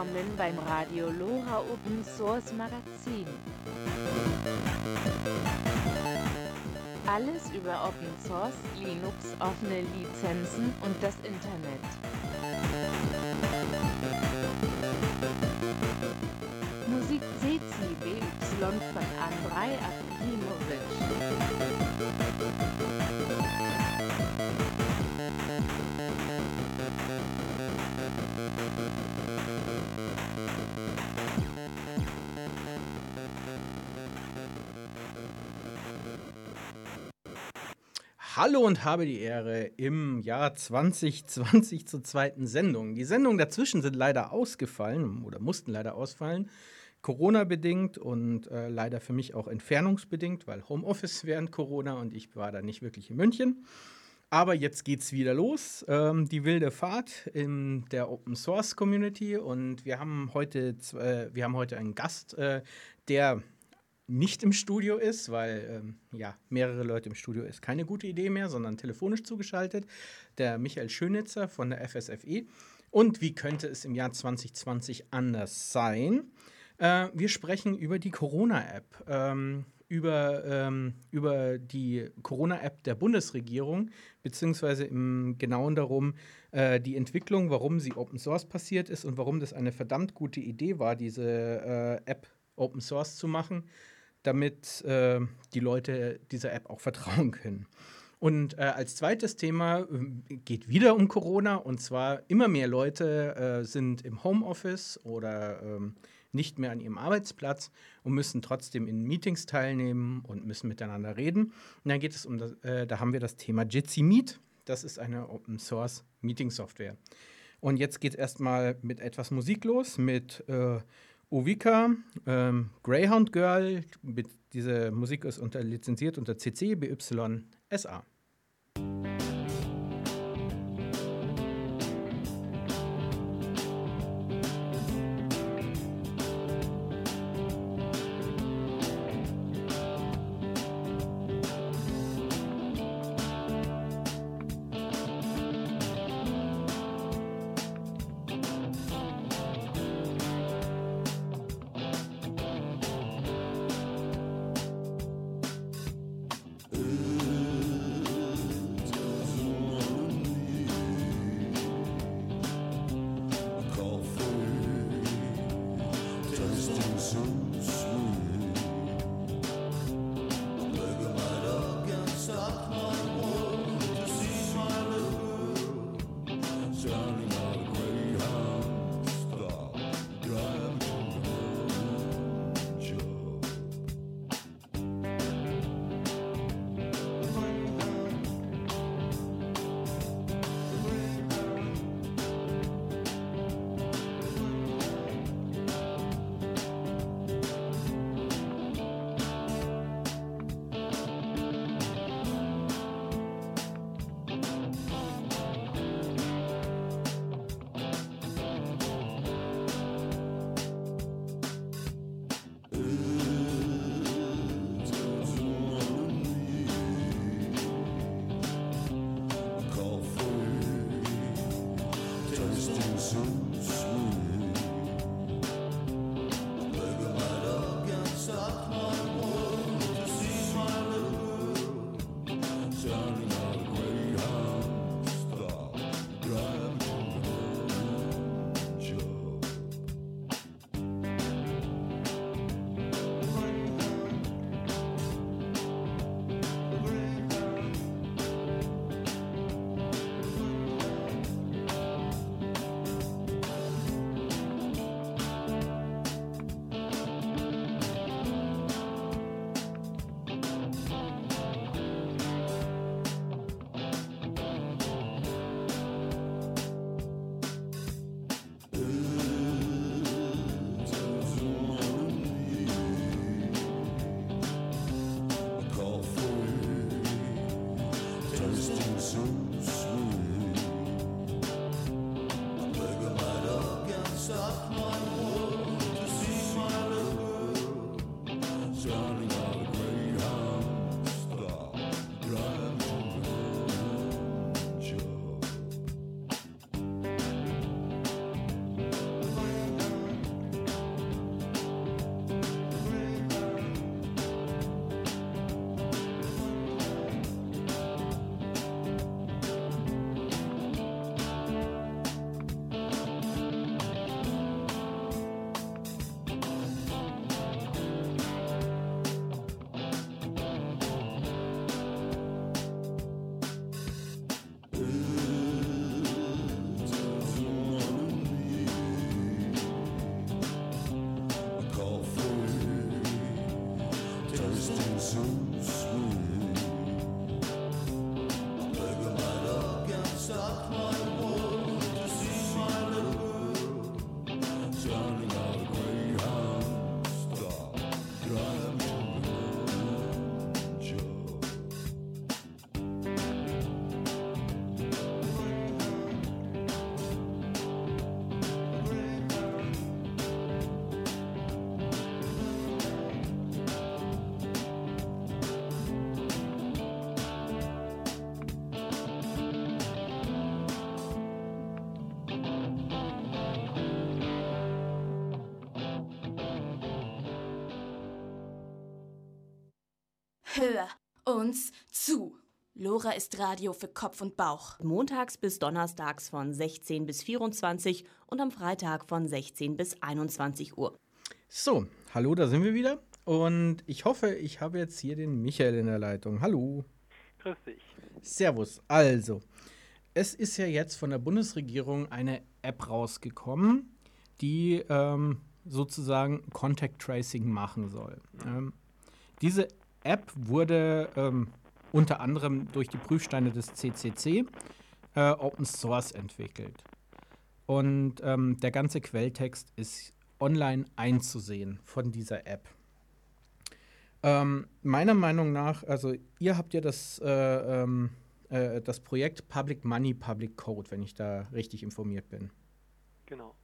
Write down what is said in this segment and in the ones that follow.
willkommen beim Radio LoRa Open Source Magazin. Alles über Open Source, Linux, offene Lizenzen und das Internet. Musik CC BY von Andrei Akimovic. Hallo und habe die Ehre im Jahr 2020 zur zweiten Sendung. Die Sendungen dazwischen sind leider ausgefallen oder mussten leider ausfallen. Corona-bedingt und äh, leider für mich auch entfernungsbedingt, weil Homeoffice während Corona und ich war da nicht wirklich in München. Aber jetzt geht's wieder los, ähm, die wilde Fahrt in der Open Source Community und wir haben heute, äh, wir haben heute einen Gast, äh, der nicht im Studio ist, weil ähm, ja, mehrere Leute im Studio ist keine gute Idee mehr, sondern telefonisch zugeschaltet, der Michael Schönitzer von der FSFE. Und wie könnte es im Jahr 2020 anders sein? Äh, wir sprechen über die Corona-App, ähm, über, ähm, über die Corona-App der Bundesregierung, beziehungsweise im Genauen darum, äh, die Entwicklung, warum sie Open Source passiert ist und warum das eine verdammt gute Idee war, diese äh, App Open Source zu machen damit äh, die Leute dieser App auch vertrauen können. Und äh, als zweites Thema äh, geht wieder um Corona und zwar immer mehr Leute äh, sind im Homeoffice oder ähm, nicht mehr an ihrem Arbeitsplatz und müssen trotzdem in Meetings teilnehmen und müssen miteinander reden. Und dann geht es um das, äh, da haben wir das Thema Jitsi Meet. Das ist eine Open Source Meeting Software. Und jetzt geht es erstmal mit etwas Musik los, mit Ovika, ähm, Greyhound Girl, diese Musik ist unter, lizenziert unter CC BY SA. soon. distant suits. Hör uns zu. Lora ist Radio für Kopf und Bauch. Montags bis donnerstags von 16 bis 24 und am Freitag von 16 bis 21 Uhr. So, hallo, da sind wir wieder. Und ich hoffe, ich habe jetzt hier den Michael in der Leitung. Hallo. Grüß dich. Servus. Also, es ist ja jetzt von der Bundesregierung eine App rausgekommen, die ähm, sozusagen Contact Tracing machen soll. Ähm, diese App wurde ähm, unter anderem durch die Prüfsteine des CCC äh, Open Source entwickelt. Und ähm, der ganze Quelltext ist online einzusehen von dieser App. Ähm, meiner Meinung nach, also ihr habt ja das, äh, ähm, äh, das Projekt Public Money, Public Code, wenn ich da richtig informiert bin. Genau.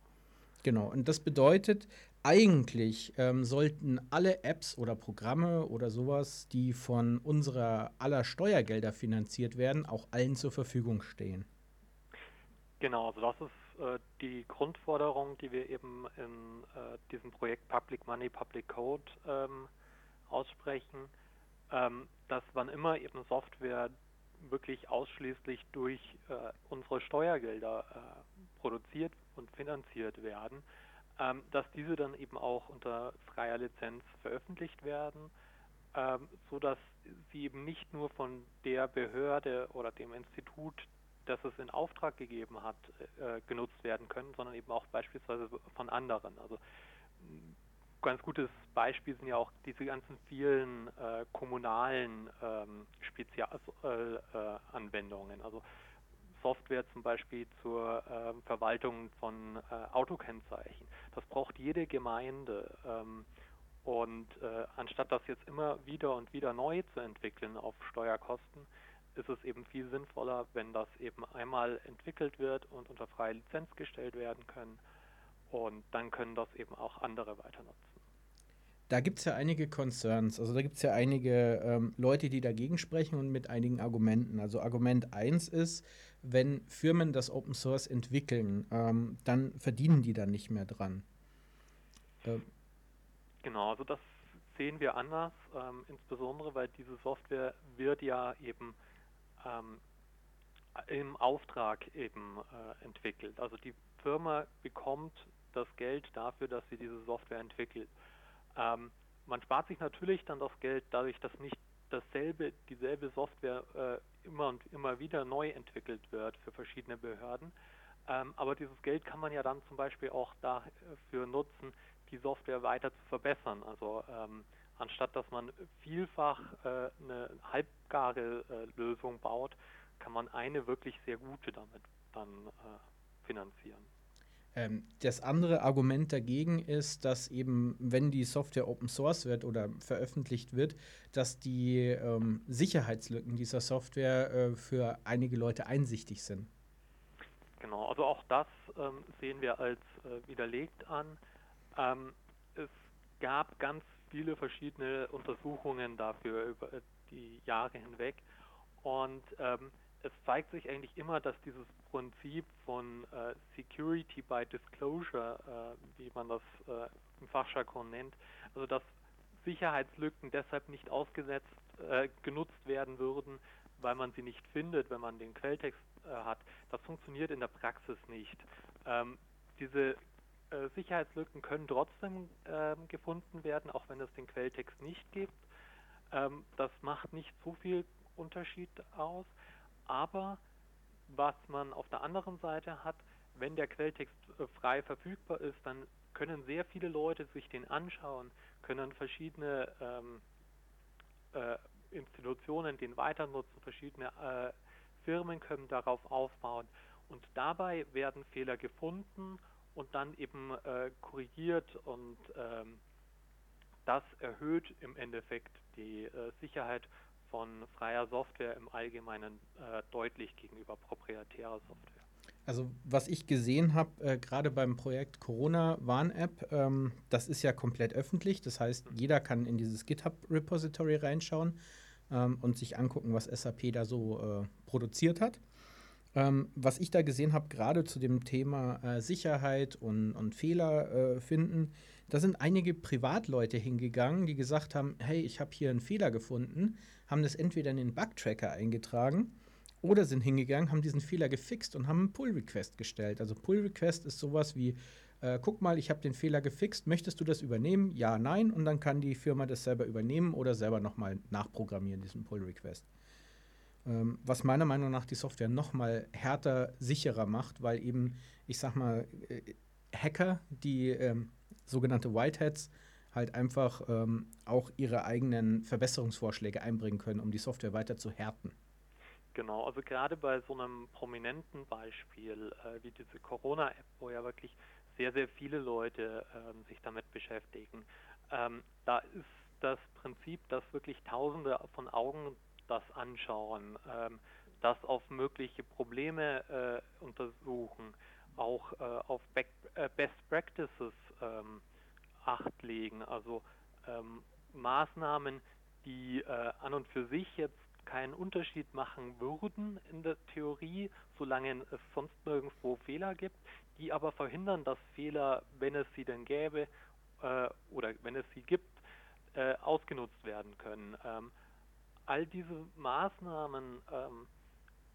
Genau, und das bedeutet, eigentlich ähm, sollten alle Apps oder Programme oder sowas, die von unserer aller Steuergelder finanziert werden, auch allen zur Verfügung stehen. Genau, also das ist äh, die Grundforderung, die wir eben in äh, diesem Projekt Public Money, Public Code ähm, aussprechen, ähm, dass wann immer eben Software wirklich ausschließlich durch äh, unsere Steuergelder äh, produziert und finanziert werden, ähm, dass diese dann eben auch unter freier Lizenz veröffentlicht werden, ähm, so dass sie eben nicht nur von der Behörde oder dem Institut, das es in Auftrag gegeben hat, äh, genutzt werden können, sondern eben auch beispielsweise von anderen. Also ganz gutes Beispiel sind ja auch diese ganzen vielen äh, kommunalen ähm, Spezialanwendungen. Äh, also Software zum Beispiel zur äh, Verwaltung von äh, Autokennzeichen. Das braucht jede Gemeinde. Ähm, und äh, anstatt das jetzt immer wieder und wieder neu zu entwickeln auf Steuerkosten, ist es eben viel sinnvoller, wenn das eben einmal entwickelt wird und unter freie Lizenz gestellt werden können. Und dann können das eben auch andere weiter nutzen da gibt es ja einige Concerns. Also da gibt es ja einige ähm, Leute, die dagegen sprechen und mit einigen Argumenten. Also Argument 1 ist, wenn Firmen das Open Source entwickeln, ähm, dann verdienen die dann nicht mehr dran. Ähm. Genau, also das sehen wir anders, ähm, insbesondere weil diese Software wird ja eben ähm, im Auftrag eben äh, entwickelt. Also die Firma bekommt das Geld dafür, dass sie diese Software entwickelt. Ähm, man spart sich natürlich dann das Geld dadurch, dass nicht dasselbe, dieselbe Software äh, immer und immer wieder neu entwickelt wird für verschiedene Behörden. Ähm, aber dieses Geld kann man ja dann zum Beispiel auch dafür nutzen, die Software weiter zu verbessern. Also ähm, anstatt dass man vielfach äh, eine halbgare äh, Lösung baut, kann man eine wirklich sehr gute damit dann äh, finanzieren. Ähm, das andere Argument dagegen ist, dass eben, wenn die Software Open Source wird oder veröffentlicht wird, dass die ähm, Sicherheitslücken dieser Software äh, für einige Leute einsichtig sind. Genau, also auch das ähm, sehen wir als äh, widerlegt an. Ähm, es gab ganz viele verschiedene Untersuchungen dafür über die Jahre hinweg und ähm, es zeigt sich eigentlich immer, dass dieses Prinzip von äh, Security by Disclosure, äh, wie man das äh, im Fachjargon nennt, also dass Sicherheitslücken deshalb nicht ausgesetzt, äh, genutzt werden würden, weil man sie nicht findet, wenn man den Quelltext äh, hat. Das funktioniert in der Praxis nicht. Ähm, diese äh, Sicherheitslücken können trotzdem ähm, gefunden werden, auch wenn es den Quelltext nicht gibt. Ähm, das macht nicht so viel Unterschied aus. Aber was man auf der anderen Seite hat, wenn der Quelltext äh, frei verfügbar ist, dann können sehr viele Leute sich den anschauen, können verschiedene ähm, äh, Institutionen den weiter nutzen, verschiedene äh, Firmen können darauf aufbauen. Und dabei werden Fehler gefunden und dann eben äh, korrigiert und ähm, das erhöht im Endeffekt die äh, Sicherheit von freier Software im Allgemeinen äh, deutlich gegenüber proprietärer Software. Also was ich gesehen habe, äh, gerade beim Projekt Corona-Warn-App, ähm, das ist ja komplett öffentlich. Das heißt, mhm. jeder kann in dieses GitHub-Repository reinschauen ähm, und sich angucken, was SAP da so äh, produziert hat. Ähm, was ich da gesehen habe, gerade zu dem Thema äh, Sicherheit und, und Fehler äh, finden, da sind einige Privatleute hingegangen, die gesagt haben, hey, ich habe hier einen Fehler gefunden, haben das entweder in den Bug-Tracker eingetragen oder sind hingegangen, haben diesen Fehler gefixt und haben einen Pull-Request gestellt. Also Pull-Request ist sowas wie, äh, guck mal, ich habe den Fehler gefixt, möchtest du das übernehmen? Ja, nein. Und dann kann die Firma das selber übernehmen oder selber nochmal nachprogrammieren, diesen Pull-Request. Ähm, was meiner Meinung nach die Software nochmal härter, sicherer macht, weil eben, ich sag mal, äh, Hacker, die ähm, sogenannte Whiteheads, halt einfach ähm, auch ihre eigenen Verbesserungsvorschläge einbringen können, um die Software weiter zu härten. Genau, also gerade bei so einem prominenten Beispiel äh, wie diese Corona-App, wo ja wirklich sehr, sehr viele Leute ähm, sich damit beschäftigen, ähm, da ist das Prinzip, dass wirklich Tausende von Augen das anschauen, ähm, das auf mögliche Probleme äh, untersuchen, auch äh, auf Back, äh, Best Practices ähm, Acht legen, also ähm, Maßnahmen, die äh, an und für sich jetzt keinen Unterschied machen würden in der Theorie, solange es sonst nirgendwo Fehler gibt, die aber verhindern, dass Fehler, wenn es sie denn gäbe äh, oder wenn es sie gibt, äh, ausgenutzt werden können. Ähm, all diese Maßnahmen ähm,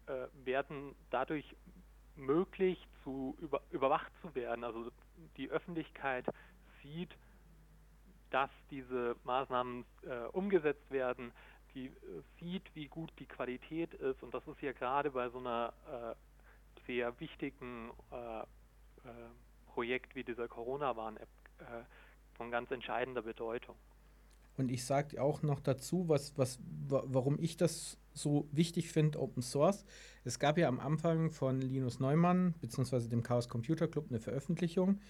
äh, werden dadurch möglich, zu über, überwacht zu werden. Also die Öffentlichkeit sieht, dass diese Maßnahmen äh, umgesetzt werden, die äh, sieht, wie gut die Qualität ist. Und das ist ja gerade bei so einer äh, sehr wichtigen äh, äh, Projekt wie dieser Corona-Warn-App von ganz entscheidender Bedeutung. Und ich sage auch noch dazu, was, was, warum ich das so wichtig finde, Open Source. Es gab ja am Anfang von Linus Neumann bzw. dem Chaos Computer Club eine Veröffentlichung,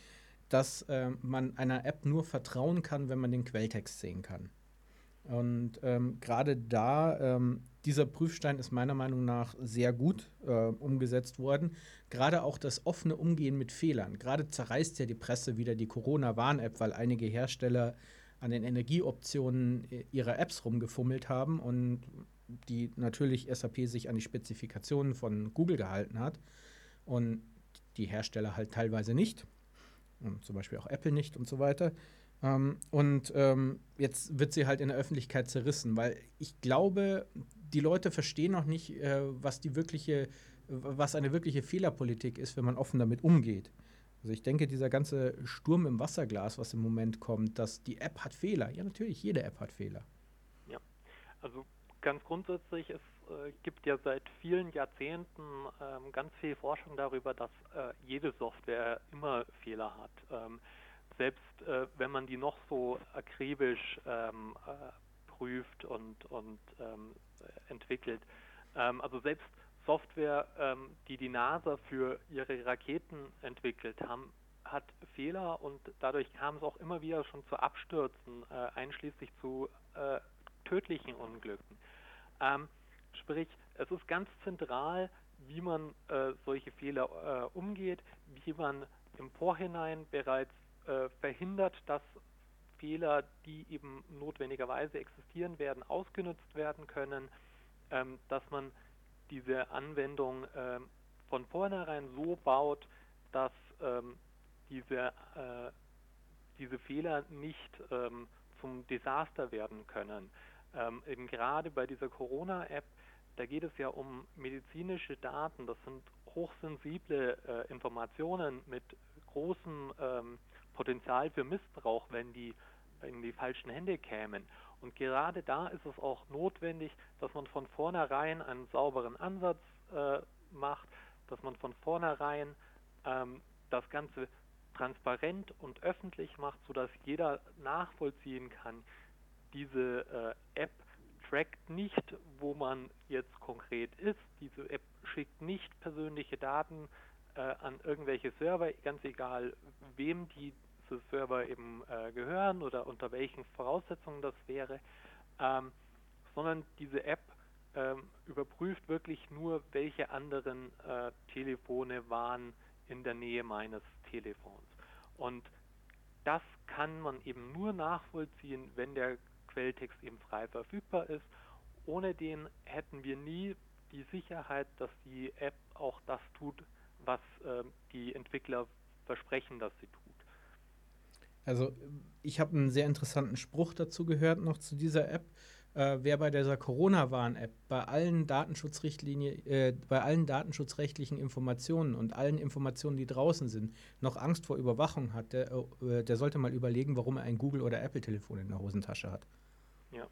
dass äh, man einer App nur vertrauen kann, wenn man den Quelltext sehen kann. Und ähm, gerade da, ähm, dieser Prüfstein ist meiner Meinung nach sehr gut äh, umgesetzt worden. Gerade auch das offene Umgehen mit Fehlern. Gerade zerreißt ja die Presse wieder die Corona-Warn-App, weil einige Hersteller an den Energieoptionen äh, ihrer Apps rumgefummelt haben und die natürlich SAP sich an die Spezifikationen von Google gehalten hat und die Hersteller halt teilweise nicht. Und zum Beispiel auch Apple nicht und so weiter. Ähm, und ähm, jetzt wird sie halt in der Öffentlichkeit zerrissen, weil ich glaube, die Leute verstehen noch nicht, äh, was die wirkliche, was eine wirkliche Fehlerpolitik ist, wenn man offen damit umgeht. Also ich denke, dieser ganze Sturm im Wasserglas, was im Moment kommt, dass die App hat Fehler. Ja, natürlich, jede App hat Fehler. Ja, also ganz grundsätzlich, es äh, gibt ja seit vielen Jahrzehnten ähm, ganz viel Forschung darüber, dass äh, jede Software immer Fehler hat. Ähm, selbst äh, wenn man die noch so akribisch ähm, äh, prüft und, und ähm, entwickelt. Ähm, also selbst Software, ähm, die die NASA für ihre Raketen entwickelt haben, hat Fehler und dadurch kam es auch immer wieder schon zu Abstürzen, äh, einschließlich zu tödlichen Unglücken. Ähm, sprich, es ist ganz zentral, wie man äh, solche Fehler äh, umgeht, wie man im Vorhinein bereits äh, verhindert, dass Fehler, die eben notwendigerweise existieren werden, ausgenutzt werden können, ähm, dass man diese Anwendung ähm, von vornherein so baut, dass ähm, diese, äh, diese Fehler nicht ähm, zum Desaster werden können. Ähm, eben gerade bei dieser Corona-App, da geht es ja um medizinische Daten, das sind hochsensible äh, Informationen mit großem ähm, Potenzial für Missbrauch, wenn die in die falschen Hände kämen. Und gerade da ist es auch notwendig, dass man von vornherein einen sauberen Ansatz äh, macht, dass man von vornherein ähm, das Ganze transparent und öffentlich macht, sodass jeder nachvollziehen kann, diese äh, App trackt nicht, wo man jetzt konkret ist. Diese App schickt nicht persönliche Daten äh, an irgendwelche Server, ganz egal, wem die Server eben äh, gehören oder unter welchen Voraussetzungen das wäre, ähm, sondern diese App ähm, überprüft wirklich nur, welche anderen äh, Telefone waren in der Nähe meines Telefons. Und das kann man eben nur nachvollziehen, wenn der Quelltext eben frei verfügbar ist. Ohne den hätten wir nie die Sicherheit, dass die App auch das tut, was äh, die Entwickler versprechen, dass sie tut. Also ich habe einen sehr interessanten Spruch dazu gehört noch zu dieser App. Äh, wer bei dieser Corona-Warn-App bei allen Datenschutzrichtlinien, äh, bei allen datenschutzrechtlichen Informationen und allen Informationen, die draußen sind, noch Angst vor Überwachung hat, der, äh, der sollte mal überlegen, warum er ein Google- oder Apple-Telefon in der Hosentasche hat. Ja,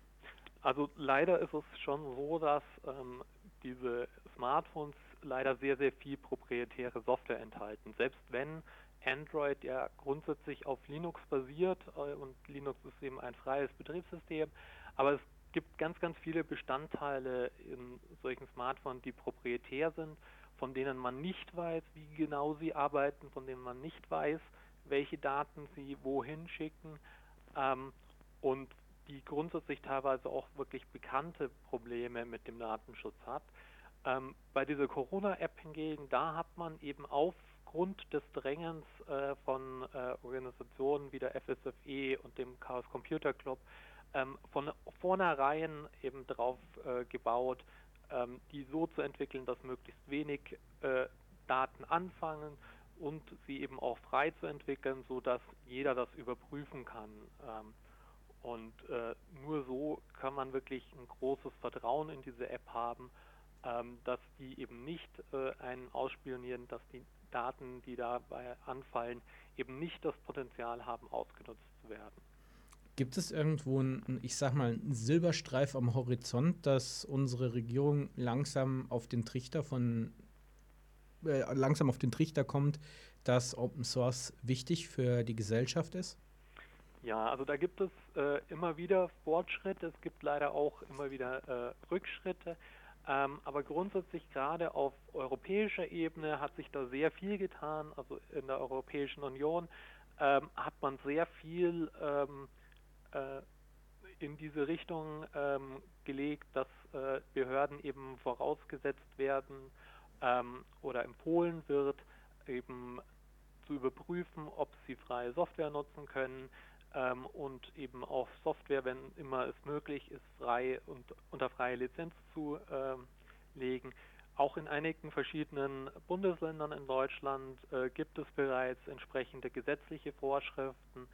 also leider ist es schon so, dass ähm, diese Smartphones leider sehr, sehr viel proprietäre Software enthalten. Selbst wenn Android ja grundsätzlich auf Linux basiert äh, und Linux ist eben ein freies Betriebssystem, aber es gibt ganz, ganz viele Bestandteile in solchen Smartphones, die proprietär sind, von denen man nicht weiß, wie genau sie arbeiten, von denen man nicht weiß, welche Daten sie wohin schicken ähm, und die grundsätzlich teilweise auch wirklich bekannte Probleme mit dem Datenschutz hat. Ähm, bei dieser Corona-App hingegen, da hat man eben aufgrund des Drängens äh, von äh, Organisationen wie der FSFE und dem Chaos Computer Club ähm, von vornherein eben drauf äh, gebaut, ähm, die so zu entwickeln, dass möglichst wenig äh, Daten anfangen und sie eben auch frei zu entwickeln, sodass jeder das überprüfen kann. Und äh, nur so kann man wirklich ein großes Vertrauen in diese App haben, ähm, dass die eben nicht äh, einen ausspionieren, dass die Daten, die dabei anfallen, eben nicht das Potenzial haben, ausgenutzt zu werden. Gibt es irgendwo einen, ich sag mal, einen Silberstreif am Horizont, dass unsere Regierung langsam auf den Trichter von äh, langsam auf den Trichter kommt, dass Open Source wichtig für die Gesellschaft ist? Ja, also da gibt es äh, immer wieder Fortschritte, es gibt leider auch immer wieder äh, Rückschritte, ähm, aber grundsätzlich gerade auf europäischer Ebene hat sich da sehr viel getan. Also in der Europäischen Union ähm, hat man sehr viel ähm, äh, in diese Richtung ähm, gelegt, dass äh, Behörden eben vorausgesetzt werden ähm, oder empfohlen wird, eben zu überprüfen, ob sie freie Software nutzen können ähm, und eben auch Software, wenn immer es möglich ist, frei und unter freie Lizenz zu ähm, legen. Auch in einigen verschiedenen Bundesländern in Deutschland äh, gibt es bereits entsprechende gesetzliche Vorschriften.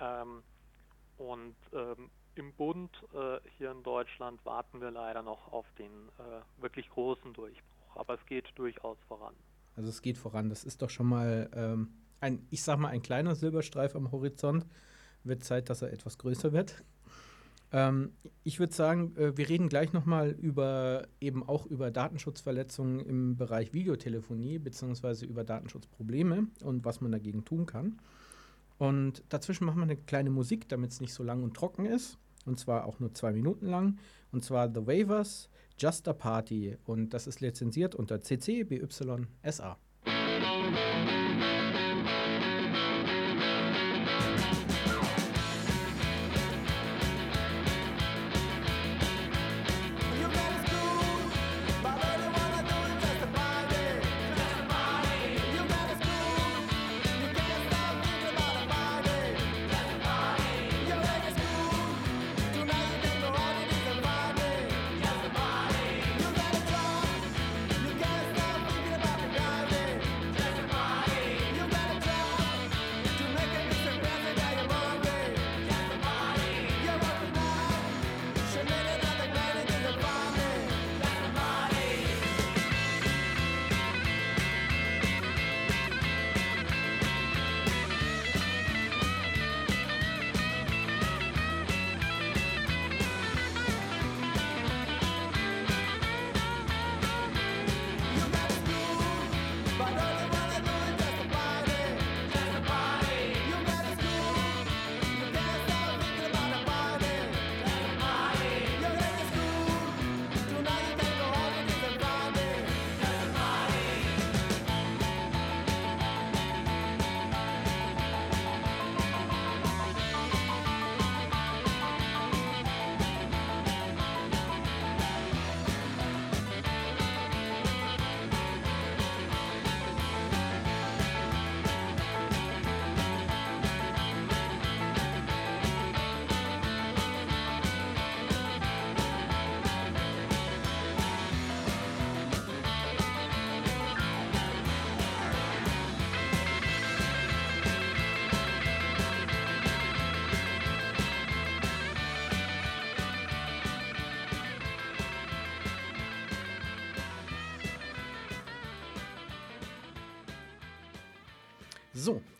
Ähm, und ähm, im Bund äh, hier in Deutschland warten wir leider noch auf den äh, wirklich großen Durchbruch. Aber es geht durchaus voran. Also es geht voran. Das ist doch schon mal ähm, ein, ich sag mal, ein kleiner Silberstreif am Horizont. Wird Zeit, dass er etwas größer wird. Ähm, ich würde sagen, äh, wir reden gleich nochmal über eben auch über Datenschutzverletzungen im Bereich Videotelefonie beziehungsweise über Datenschutzprobleme und was man dagegen tun kann. Und dazwischen machen wir eine kleine Musik, damit es nicht so lang und trocken ist. Und zwar auch nur zwei Minuten lang. Und zwar The Waivers, Just a Party. Und das ist lizenziert unter CC BY SA.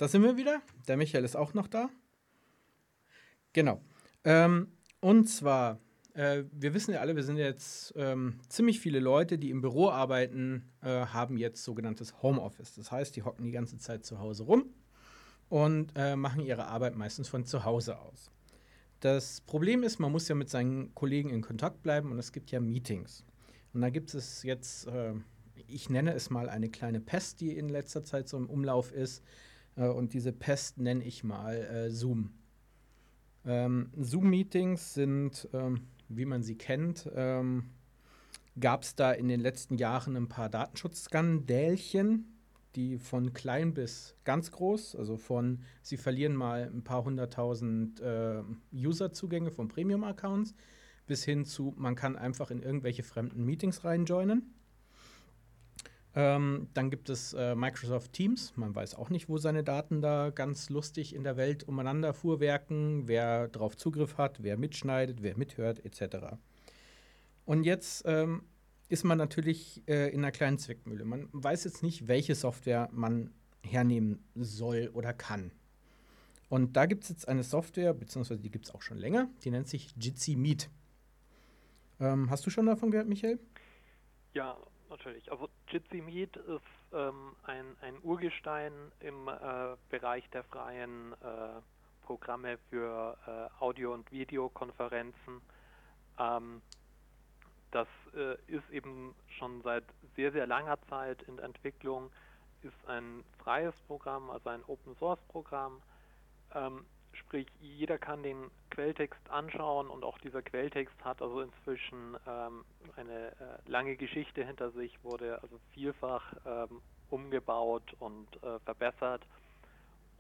Da sind wir wieder. Der Michael ist auch noch da. Genau. Ähm, und zwar, äh, wir wissen ja alle, wir sind jetzt ähm, ziemlich viele Leute, die im Büro arbeiten, äh, haben jetzt sogenanntes Homeoffice. Das heißt, die hocken die ganze Zeit zu Hause rum und äh, machen ihre Arbeit meistens von zu Hause aus. Das Problem ist, man muss ja mit seinen Kollegen in Kontakt bleiben und es gibt ja Meetings. Und da gibt es jetzt äh, ich nenne es mal eine kleine Pest, die in letzter Zeit so im Umlauf ist. Äh, und diese Pest nenne ich mal äh, Zoom. Ähm, Zoom-Meetings sind, ähm, wie man sie kennt, ähm, gab es da in den letzten Jahren ein paar Datenschutzskandälchen, die von klein bis ganz groß, also von, sie verlieren mal ein paar hunderttausend äh, User-Zugänge von Premium-Accounts, bis hin zu, man kann einfach in irgendwelche fremden Meetings reinjoinen. Ähm, dann gibt es äh, Microsoft Teams. Man weiß auch nicht, wo seine Daten da ganz lustig in der Welt umeinander fuhrwerken, wer drauf Zugriff hat, wer mitschneidet, wer mithört, etc. Und jetzt ähm, ist man natürlich äh, in einer kleinen Zwickmühle. Man weiß jetzt nicht, welche Software man hernehmen soll oder kann. Und da gibt es jetzt eine Software, beziehungsweise die gibt es auch schon länger, die nennt sich Jitsi Meet. Ähm, hast du schon davon gehört, Michael? Ja, natürlich. Also Jitsi Meet ist ähm, ein, ein Urgestein im äh, Bereich der freien äh, Programme für äh, Audio- und Videokonferenzen. Ähm, das äh, ist eben schon seit sehr, sehr langer Zeit in Entwicklung, ist ein freies Programm, also ein Open-Source-Programm. Ähm, Sprich, jeder kann den Quelltext anschauen und auch dieser Quelltext hat also inzwischen ähm, eine äh, lange Geschichte hinter sich, wurde also vielfach ähm, umgebaut und äh, verbessert.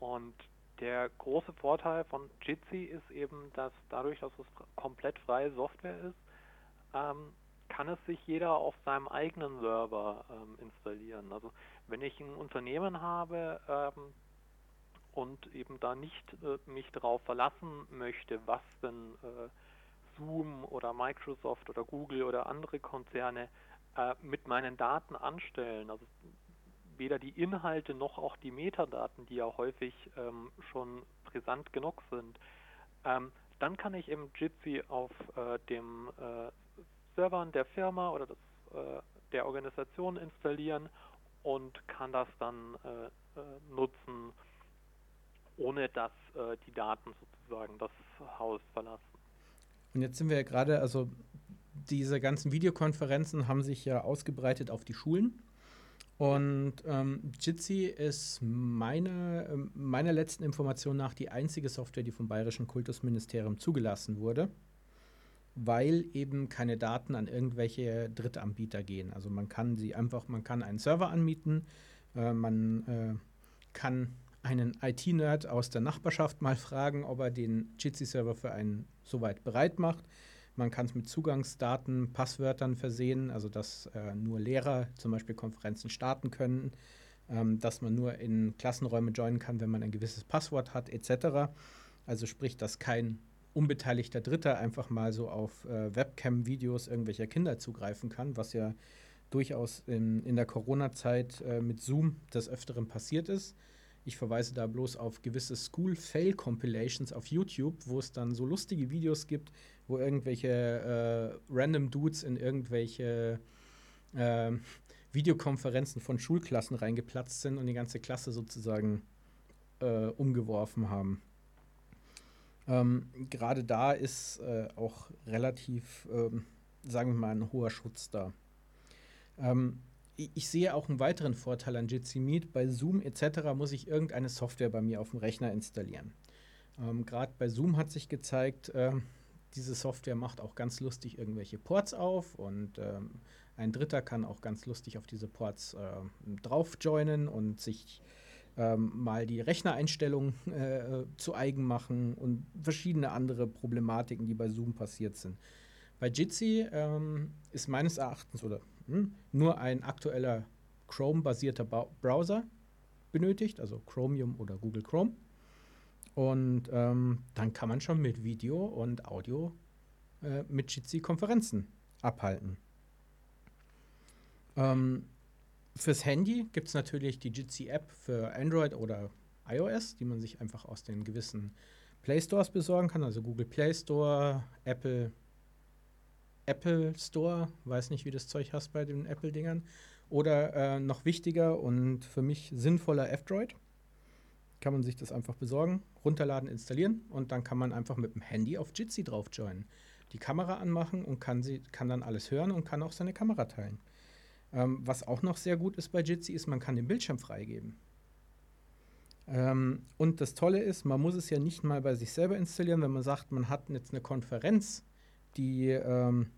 Und der große Vorteil von Jitsi ist eben, dass dadurch, dass es komplett freie Software ist, ähm, kann es sich jeder auf seinem eigenen Server ähm, installieren. Also wenn ich ein Unternehmen habe, ähm, und eben da nicht äh, mich darauf verlassen möchte, was denn äh, Zoom oder Microsoft oder Google oder andere Konzerne äh, mit meinen Daten anstellen. Also weder die Inhalte noch auch die Metadaten, die ja häufig ähm, schon brisant genug sind. Ähm, dann kann ich eben Jitsi auf äh, dem äh, Servern der Firma oder des, äh, der Organisation installieren und kann das dann nutzen ohne dass äh, die Daten sozusagen das Haus verlassen. Und jetzt sind wir ja gerade, also diese ganzen Videokonferenzen haben sich ja ausgebreitet auf die Schulen. Und ähm, Jitsi ist meine, äh, meiner letzten Information nach die einzige Software, die vom Bayerischen Kultusministerium zugelassen wurde, weil eben keine Daten an irgendwelche Drittanbieter gehen. Also man kann sie einfach, man kann einen Server anmieten, äh, man äh, kann einen IT-Nerd aus der Nachbarschaft mal fragen, ob er den Jitsi-Server für einen soweit bereit macht. Man kann es mit Zugangsdaten, Passwörtern versehen, also dass äh, nur Lehrer zum Beispiel Konferenzen starten können, ähm, dass man nur in Klassenräume joinen kann, wenn man ein gewisses Passwort hat, etc. Also sprich, dass kein unbeteiligter Dritter einfach mal so auf äh, Webcam-Videos irgendwelcher Kinder zugreifen kann, was ja durchaus in, in der Corona-Zeit äh, mit Zoom des Öfteren passiert ist. Ich verweise da bloß auf gewisse School-Fail-Compilations auf YouTube, wo es dann so lustige Videos gibt, wo irgendwelche äh, random Dudes in irgendwelche äh, Videokonferenzen von Schulklassen reingeplatzt sind und die ganze Klasse sozusagen äh, umgeworfen haben. Ähm, Gerade da ist äh, auch relativ, ähm, sagen wir mal, ein hoher Schutz da. Ähm, ich sehe auch einen weiteren Vorteil an Jitsi Meet. Bei Zoom etc. muss ich irgendeine Software bei mir auf dem Rechner installieren. Ähm, Gerade bei Zoom hat sich gezeigt, äh, diese Software macht auch ganz lustig irgendwelche Ports auf und ähm, ein Dritter kann auch ganz lustig auf diese Ports äh, drauf und sich ähm, mal die Rechnereinstellungen äh, zu eigen machen und verschiedene andere Problematiken, die bei Zoom passiert sind. Bei Jitsi ähm, ist meines Erachtens oder nur ein aktueller Chrome-basierter Browser benötigt, also Chromium oder Google Chrome. Und ähm, dann kann man schon mit Video und Audio äh, mit Jitsi Konferenzen abhalten. Ähm, fürs Handy gibt es natürlich die Jitsi App für Android oder iOS, die man sich einfach aus den gewissen Play Stores besorgen kann, also Google Play Store, Apple, Apple Store, weiß nicht, wie das Zeug heißt bei den Apple-Dingern. Oder äh, noch wichtiger und für mich sinnvoller F-Droid. Kann man sich das einfach besorgen, runterladen, installieren und dann kann man einfach mit dem Handy auf Jitsi drauf joinen. Die Kamera anmachen und kann, sie, kann dann alles hören und kann auch seine Kamera teilen. Ähm, was auch noch sehr gut ist bei Jitsi, ist, man kann den Bildschirm freigeben. Ähm, und das Tolle ist, man muss es ja nicht mal bei sich selber installieren, wenn man sagt, man hat jetzt eine Konferenz, die, ähm,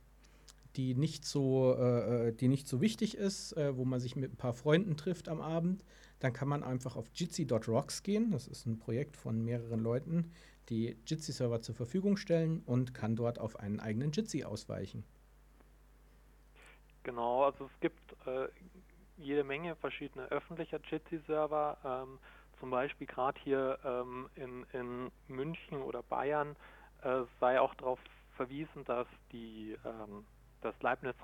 die, nicht, so, äh, äh die nicht so wichtig ist, äh, wo man sich mit ein paar Freunden trifft am Abend, dann kann man einfach auf jitsi.rocks gehen. Das ist ein Projekt von mehreren Leuten, die Jitsi-Server zur Verfügung stellen und kann dort auf einen eigenen Jitsi ausweichen. Genau, also es gibt äh, jede Menge verschiedene öffentliche Jitsi-Server. Ähm, zum Beispiel gerade hier ähm, in, in München oder Bayern äh, sei auch darauf verwiesen, dass die, ähm, das Leibniz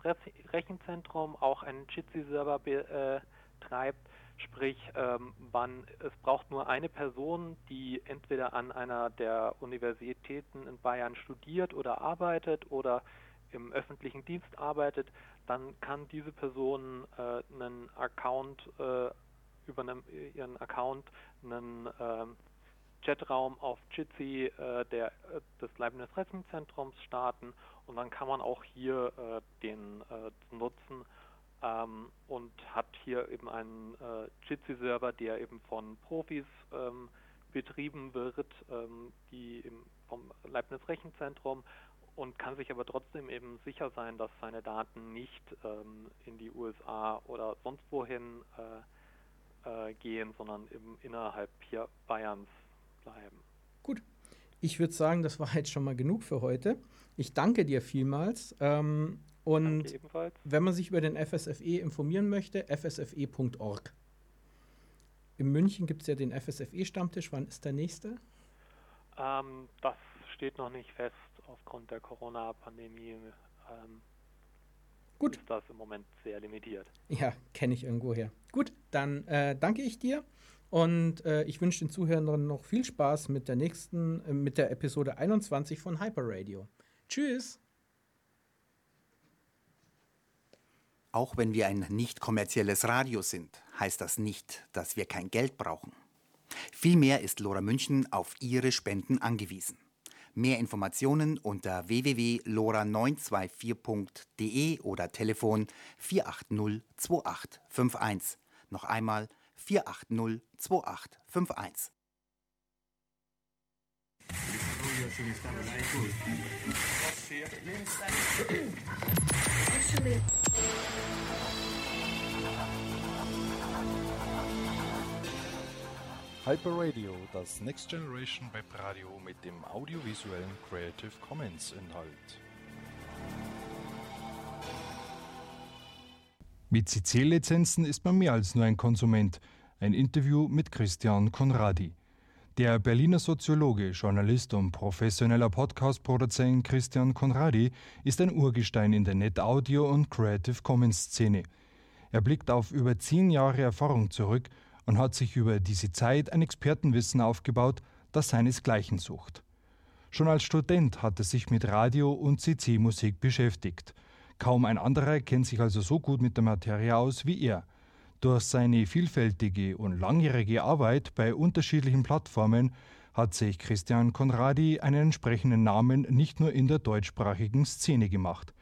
Rechenzentrum auch einen Jitsi-Server betreibt. Äh, Sprich, ähm, man, es braucht nur eine Person, die entweder an einer der Universitäten in Bayern studiert oder arbeitet oder im öffentlichen Dienst arbeitet, dann kann diese Person äh, einen Account äh, über einen, ihren Account einen äh, Chatraum auf Jitsi äh, der, äh, des Leibniz Rechenzentrums starten. Und dann kann man auch hier äh, den äh, nutzen ähm, und hat hier eben einen äh, Jitsi-Server, der eben von Profis ähm, betrieben wird, ähm, die im, vom Leibniz Rechenzentrum und kann sich aber trotzdem eben sicher sein, dass seine Daten nicht ähm, in die USA oder sonst wohin gehen, sondern im, innerhalb hier Bayerns bleiben. Gut. Ich würde sagen, das war jetzt schon mal genug für heute. Ich danke dir vielmals. Ähm, und wenn man sich über den FSFE informieren möchte, fsfe.org. In München gibt es ja den FSFE-Stammtisch. Wann ist der nächste? Ähm, das steht noch nicht fest aufgrund der Corona-Pandemie. Ähm, Gut. ist das im Moment sehr limitiert. Ja, kenne ich irgendwo her. Gut, dann äh, danke ich dir und äh, ich wünsche den Zuhörern noch viel Spaß mit der nächsten, äh, mit der Episode 21 von Hyper Radio. Tschüss! Auch wenn wir ein nicht kommerzielles Radio sind, heißt das nicht, dass wir kein Geld brauchen. Vielmehr ist Lora München auf Ihre Spenden angewiesen. Mehr Informationen unter www.lora924.de oder Telefon 480 2851. Noch einmal 480 2851. Actually. Hyper Radio, das Next Generation Webradio mit dem audiovisuellen Creative Commons Inhalt. Mit CC-Lizenzen ist man mehr als nur ein Konsument. Ein Interview mit Christian Konradi. Der Berliner Soziologe, Journalist und professioneller Podcast-Produzent Christian Konradi ist ein Urgestein in der Net-Audio- und Creative Commons-Szene. Er blickt auf über zehn Jahre Erfahrung zurück und hat sich über diese Zeit ein Expertenwissen aufgebaut, das seinesgleichen sucht. Schon als Student hat er sich mit Radio und CC-Musik beschäftigt. Kaum ein anderer kennt sich also so gut mit der Materie aus wie er. Durch seine vielfältige und langjährige Arbeit bei unterschiedlichen Plattformen hat sich Christian Conradi einen entsprechenden Namen nicht nur in der deutschsprachigen Szene gemacht.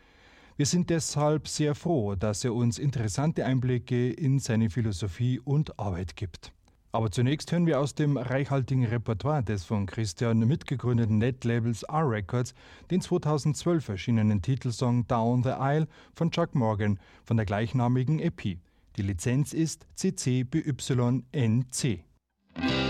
Wir sind deshalb sehr froh, dass er uns interessante Einblicke in seine Philosophie und Arbeit gibt. Aber zunächst hören wir aus dem reichhaltigen Repertoire des von Christian mitgegründeten Netlabels R-Records den 2012 erschienenen Titelsong Down the Aisle von Chuck Morgan von der gleichnamigen EP. Die Lizenz ist CC BY-NC. ground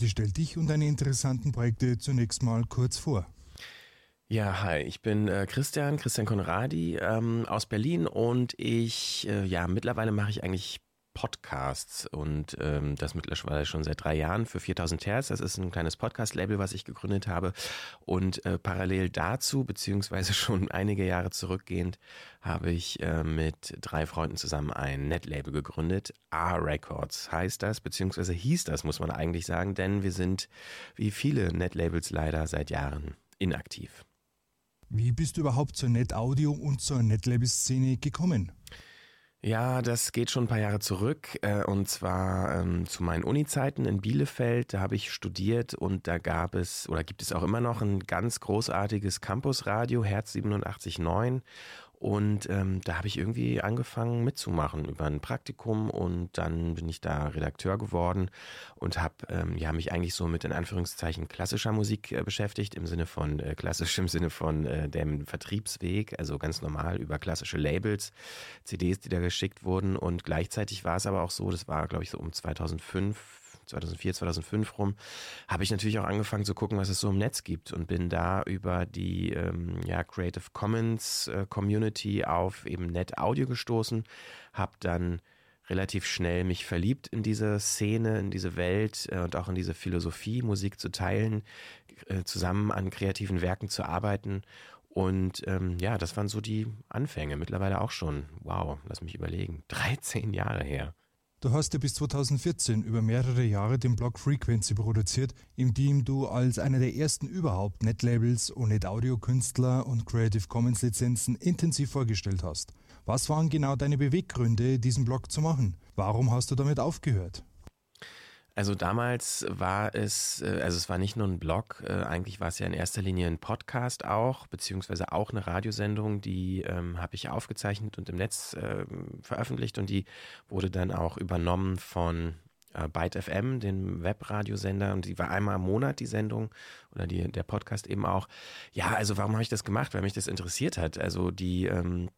Bitte stell dich und deine interessanten Projekte zunächst mal kurz vor. Ja, hi, ich bin äh, Christian, Christian Konradi ähm, aus Berlin und ich, äh, ja, mittlerweile mache ich eigentlich Podcasts und ähm, das mittlerweile schon seit drei Jahren für 4000 Hertz. Das ist ein kleines Podcast-Label, was ich gegründet habe. Und äh, parallel dazu, beziehungsweise schon einige Jahre zurückgehend, habe ich äh, mit drei Freunden zusammen ein Netlabel gegründet. A-Records heißt das, beziehungsweise hieß das, muss man eigentlich sagen, denn wir sind wie viele Netlabels leider seit Jahren inaktiv. Wie bist du überhaupt zur Net-Audio und zur Netlabel-Szene gekommen? Ja, das geht schon ein paar Jahre zurück äh, und zwar ähm, zu meinen Uni-Zeiten in Bielefeld. Da habe ich studiert und da gab es oder gibt es auch immer noch ein ganz großartiges Campusradio, Herz 87.9 und ähm, da habe ich irgendwie angefangen mitzumachen über ein Praktikum und dann bin ich da Redakteur geworden und habe ähm, ja, mich eigentlich so mit in Anführungszeichen klassischer Musik äh, beschäftigt, im Sinne von äh, klassisch im Sinne von äh, dem Vertriebsweg, also ganz normal über klassische Labels, CDs, die da geschickt wurden. Und gleichzeitig war es aber auch so, das war glaube ich so um 2005, 2004, 2005 rum, habe ich natürlich auch angefangen zu gucken, was es so im Netz gibt und bin da über die ähm, ja, Creative Commons äh, Community auf eben Net Audio gestoßen, habe dann relativ schnell mich verliebt in diese Szene, in diese Welt äh, und auch in diese Philosophie, Musik zu teilen, äh, zusammen an kreativen Werken zu arbeiten. Und ähm, ja, das waren so die Anfänge. Mittlerweile auch schon, wow, lass mich überlegen, 13 Jahre her. Du hast ja bis 2014 über mehrere Jahre den Blog Frequency produziert, in dem du als einer der ersten überhaupt Netlabels und Net-Audio-Künstler und Creative Commons-Lizenzen intensiv vorgestellt hast. Was waren genau deine Beweggründe, diesen Blog zu machen? Warum hast du damit aufgehört? Also damals war es, äh, also es war nicht nur ein Blog, äh, eigentlich war es ja in erster Linie ein Podcast auch, beziehungsweise auch eine Radiosendung, die ähm, habe ich aufgezeichnet und im Netz äh, veröffentlicht und die wurde dann auch übernommen von äh, Byte FM, dem Webradiosender, und die war einmal im Monat die Sendung oder die, der Podcast eben auch. Ja, also warum habe ich das gemacht? Weil mich das interessiert hat. Also die ähm,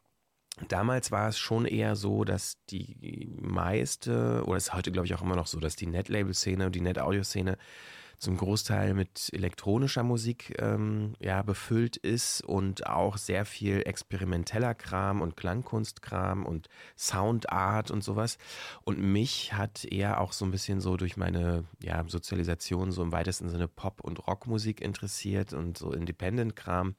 Damals war es schon eher so, dass die meiste, oder es ist heute glaube ich auch immer noch so, dass die Net-Label-Szene und die Net-Audio-Szene zum Großteil mit elektronischer Musik ähm, ja, befüllt ist und auch sehr viel experimenteller Kram und Klangkunstkram und Soundart und sowas. Und mich hat eher auch so ein bisschen so durch meine ja, Sozialisation so im weitesten Sinne Pop- und Rockmusik interessiert und so Independent-Kram.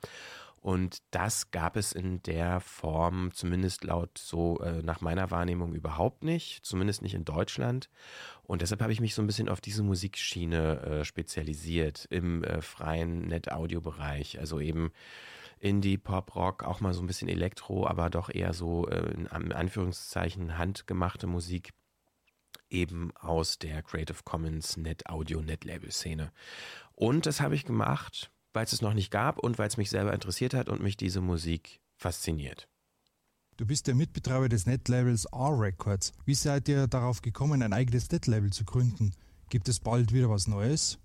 Und das gab es in der Form, zumindest laut so äh, nach meiner Wahrnehmung überhaupt nicht, zumindest nicht in Deutschland. Und deshalb habe ich mich so ein bisschen auf diese Musikschiene äh, spezialisiert im äh, freien Net-Audio-Bereich. Also eben Indie, Pop, Rock, auch mal so ein bisschen Elektro, aber doch eher so äh, in Anführungszeichen handgemachte Musik eben aus der Creative Commons Net Audio Net Label Szene. Und das habe ich gemacht weil es es noch nicht gab und weil es mich selber interessiert hat und mich diese Musik fasziniert. Du bist der Mitbetreiber des Netlabels R-Records. Wie seid ihr darauf gekommen, ein eigenes Netlabel zu gründen? Gibt es bald wieder was Neues?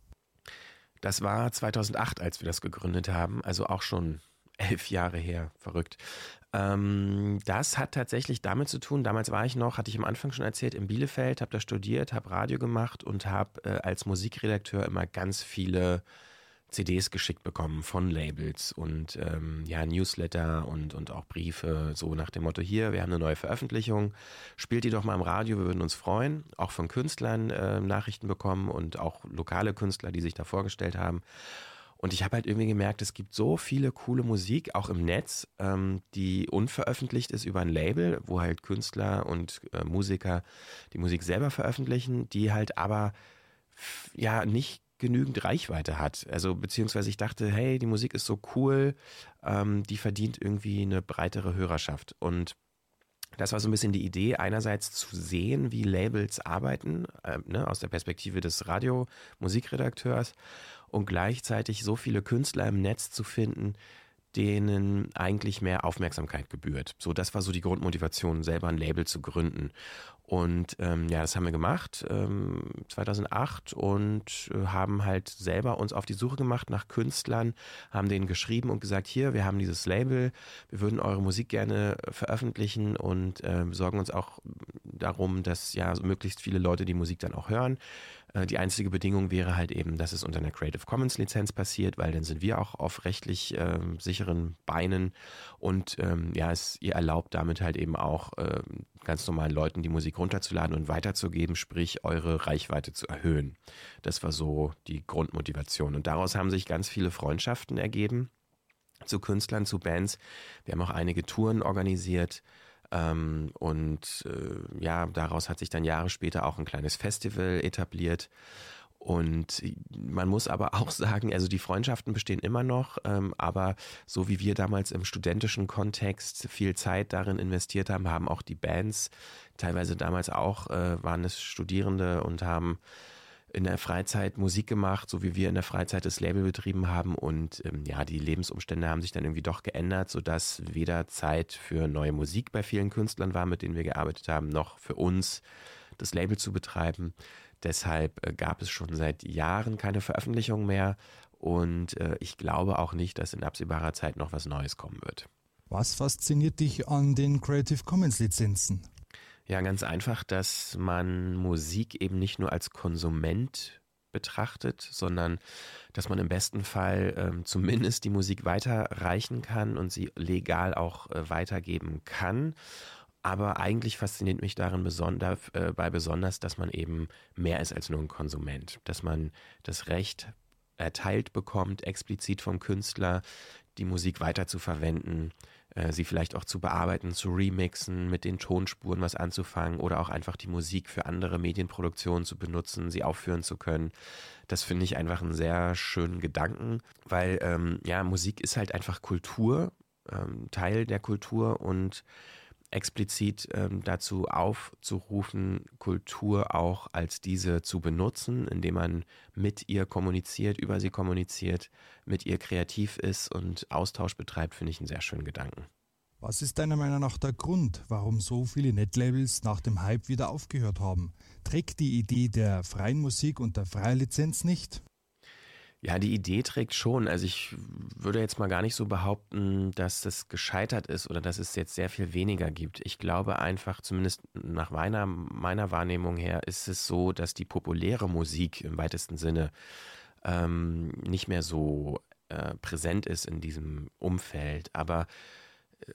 Das war 2008, als wir das gegründet haben, also auch schon elf Jahre her, verrückt. Ähm, das hat tatsächlich damit zu tun, damals war ich noch, hatte ich am Anfang schon erzählt, in Bielefeld, habe da studiert, habe Radio gemacht und habe äh, als Musikredakteur immer ganz viele CDs geschickt bekommen von Labels und ähm, ja, Newsletter und, und auch Briefe, so nach dem Motto, hier, wir haben eine neue Veröffentlichung, spielt die doch mal im Radio, wir würden uns freuen. Auch von Künstlern äh, Nachrichten bekommen und auch lokale Künstler, die sich da vorgestellt haben. Und ich habe halt irgendwie gemerkt, es gibt so viele coole Musik, auch im Netz, ähm, die unveröffentlicht ist über ein Label, wo halt Künstler und äh, Musiker die Musik selber veröffentlichen, die halt aber ja nicht genügend Reichweite hat. Also beziehungsweise ich dachte, hey, die Musik ist so cool, ähm, die verdient irgendwie eine breitere Hörerschaft. Und das war so ein bisschen die Idee, einerseits zu sehen, wie Labels arbeiten, äh, ne, aus der Perspektive des Radio-Musikredakteurs und gleichzeitig so viele Künstler im Netz zu finden, denen eigentlich mehr Aufmerksamkeit gebührt. So, das war so die Grundmotivation, selber ein Label zu gründen. Und ähm, ja, das haben wir gemacht ähm, 2008 und äh, haben halt selber uns auf die Suche gemacht nach Künstlern, haben denen geschrieben und gesagt, hier, wir haben dieses Label, wir würden eure Musik gerne veröffentlichen und äh, sorgen uns auch darum, dass ja möglichst viele Leute die Musik dann auch hören. Äh, die einzige Bedingung wäre halt eben, dass es unter einer Creative Commons Lizenz passiert, weil dann sind wir auch auf rechtlich äh, sicheren Beinen und ähm, ja, es ihr erlaubt damit halt eben auch äh, ganz normalen Leuten die Musik runterzuladen und weiterzugeben, sprich eure Reichweite zu erhöhen. Das war so die Grundmotivation und daraus haben sich ganz viele Freundschaften ergeben zu Künstlern, zu Bands. Wir haben auch einige Touren organisiert. Ähm, und äh, ja, daraus hat sich dann Jahre später auch ein kleines Festival etabliert. Und man muss aber auch sagen, also die Freundschaften bestehen immer noch, ähm, aber so wie wir damals im studentischen Kontext viel Zeit darin investiert haben, haben auch die Bands teilweise damals auch, äh, waren es Studierende und haben in der Freizeit Musik gemacht, so wie wir in der Freizeit das Label betrieben haben. Und ähm, ja, die Lebensumstände haben sich dann irgendwie doch geändert, sodass weder Zeit für neue Musik bei vielen Künstlern war, mit denen wir gearbeitet haben, noch für uns das Label zu betreiben. Deshalb äh, gab es schon seit Jahren keine Veröffentlichung mehr. Und äh, ich glaube auch nicht, dass in absehbarer Zeit noch was Neues kommen wird. Was fasziniert dich an den Creative Commons Lizenzen? Ja, ganz einfach, dass man Musik eben nicht nur als Konsument betrachtet, sondern dass man im besten Fall ähm, zumindest die Musik weiterreichen kann und sie legal auch äh, weitergeben kann. Aber eigentlich fasziniert mich darin besonder, äh, bei besonders, dass man eben mehr ist als nur ein Konsument, dass man das Recht erteilt bekommt, explizit vom Künstler, die Musik weiter zu äh, sie vielleicht auch zu bearbeiten, zu remixen, mit den Tonspuren was anzufangen oder auch einfach die Musik für andere Medienproduktionen zu benutzen, sie aufführen zu können. Das finde ich einfach einen sehr schönen Gedanken, weil ähm, ja, Musik ist halt einfach Kultur, ähm, Teil der Kultur und explizit ähm, dazu aufzurufen, Kultur auch als diese zu benutzen, indem man mit ihr kommuniziert, über sie kommuniziert, mit ihr kreativ ist und Austausch betreibt, finde ich einen sehr schönen Gedanken. Was ist deiner Meinung nach der Grund, warum so viele Netlabels nach dem Hype wieder aufgehört haben? Trägt die Idee der freien Musik und der freien Lizenz nicht? Ja, die Idee trägt schon. Also ich würde jetzt mal gar nicht so behaupten, dass das gescheitert ist oder dass es jetzt sehr viel weniger gibt. Ich glaube einfach, zumindest nach meiner, meiner Wahrnehmung her, ist es so, dass die populäre Musik im weitesten Sinne ähm, nicht mehr so äh, präsent ist in diesem Umfeld. Aber äh,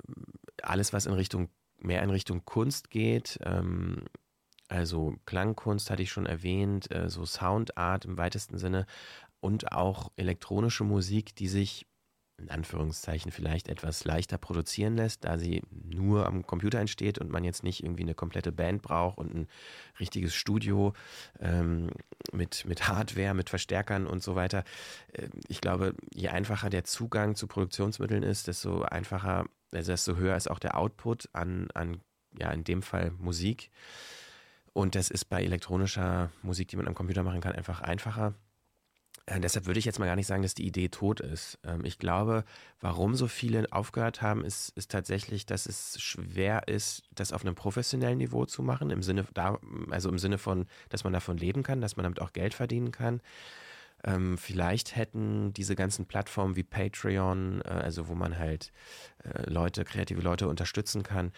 alles, was in Richtung, mehr in Richtung Kunst geht, ähm, also Klangkunst hatte ich schon erwähnt, äh, so Soundart im weitesten Sinne, und auch elektronische Musik, die sich in Anführungszeichen vielleicht etwas leichter produzieren lässt, da sie nur am Computer entsteht und man jetzt nicht irgendwie eine komplette Band braucht und ein richtiges Studio ähm, mit, mit Hardware, mit Verstärkern und so weiter. Äh, ich glaube, je einfacher der Zugang zu Produktionsmitteln ist, desto einfacher, also desto höher ist auch der Output an, an ja, in dem Fall Musik. Und das ist bei elektronischer Musik, die man am Computer machen kann, einfach einfacher. Äh, deshalb würde ich jetzt mal gar nicht sagen, dass die Idee tot ist. Ähm, ich glaube, warum so viele aufgehört haben, ist, ist tatsächlich, dass es schwer ist, das auf einem professionellen Niveau zu machen, im Sinne, also im Sinne von, dass man davon leben kann, dass man damit auch Geld verdienen kann. Ähm, vielleicht hätten diese ganzen Plattformen wie Patreon, äh, also wo man halt äh, Leute, kreative Leute unterstützen kann,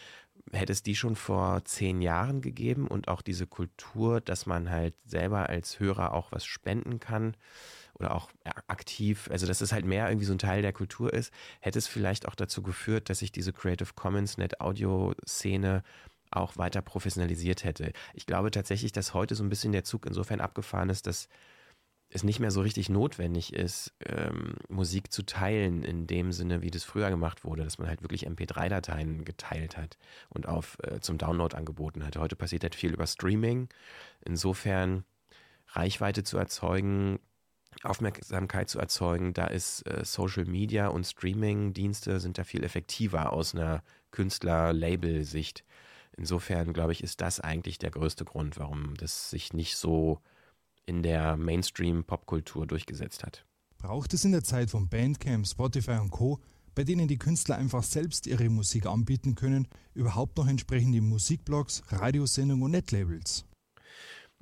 hätte es die schon vor zehn Jahren gegeben und auch diese Kultur, dass man halt selber als Hörer auch was spenden kann oder auch aktiv, also dass es halt mehr irgendwie so ein Teil der Kultur ist, hätte es vielleicht auch dazu geführt, dass sich diese Creative Commons Net Audio Szene auch weiter professionalisiert hätte. Ich glaube tatsächlich, dass heute so ein bisschen der Zug insofern abgefahren ist, dass es nicht mehr so richtig notwendig ist, ähm, Musik zu teilen in dem Sinne, wie das früher gemacht wurde, dass man halt wirklich MP3-Dateien geteilt hat und auf äh, zum Download angeboten hat. Heute passiert halt viel über Streaming. Insofern Reichweite zu erzeugen, Aufmerksamkeit zu erzeugen, da ist äh, Social Media und Streaming-Dienste sind da viel effektiver aus einer Künstler-Label-Sicht. Insofern, glaube ich, ist das eigentlich der größte Grund, warum das sich nicht so in der Mainstream-Popkultur durchgesetzt hat. Braucht es in der Zeit von Bandcamp, Spotify und Co. bei denen die Künstler einfach selbst ihre Musik anbieten können, überhaupt noch entsprechende Musikblogs, Radiosendungen und Netlabels?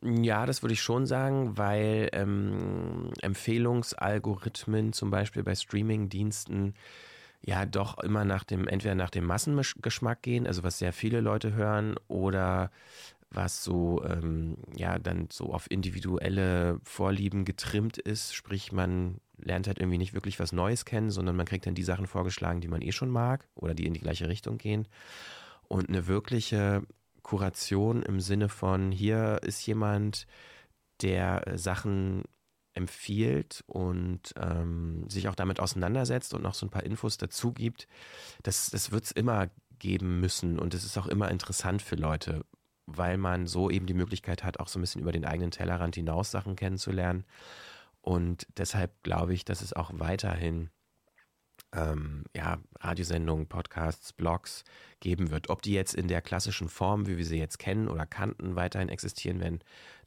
Ja, das würde ich schon sagen, weil ähm, Empfehlungsalgorithmen zum Beispiel bei Streamingdiensten ja doch immer nach dem, entweder nach dem Massengeschmack gehen, also was sehr viele Leute hören, oder was so, ähm, ja, dann so auf individuelle Vorlieben getrimmt ist. Sprich, man lernt halt irgendwie nicht wirklich was Neues kennen, sondern man kriegt dann die Sachen vorgeschlagen, die man eh schon mag oder die in die gleiche Richtung gehen. Und eine wirkliche Kuration im Sinne von, hier ist jemand, der äh, Sachen empfiehlt und ähm, sich auch damit auseinandersetzt und noch so ein paar Infos dazu gibt, das, das wird es immer geben müssen und es ist auch immer interessant für Leute, weil man so eben die Möglichkeit hat, auch so ein bisschen über den eigenen Tellerrand hinaus Sachen kennenzulernen. Und deshalb glaube ich, dass es auch weiterhin ähm, ja, Radiosendungen, Podcasts, Blogs geben wird. Ob die jetzt in der klassischen Form, wie wir sie jetzt kennen oder kannten, weiterhin existieren werden,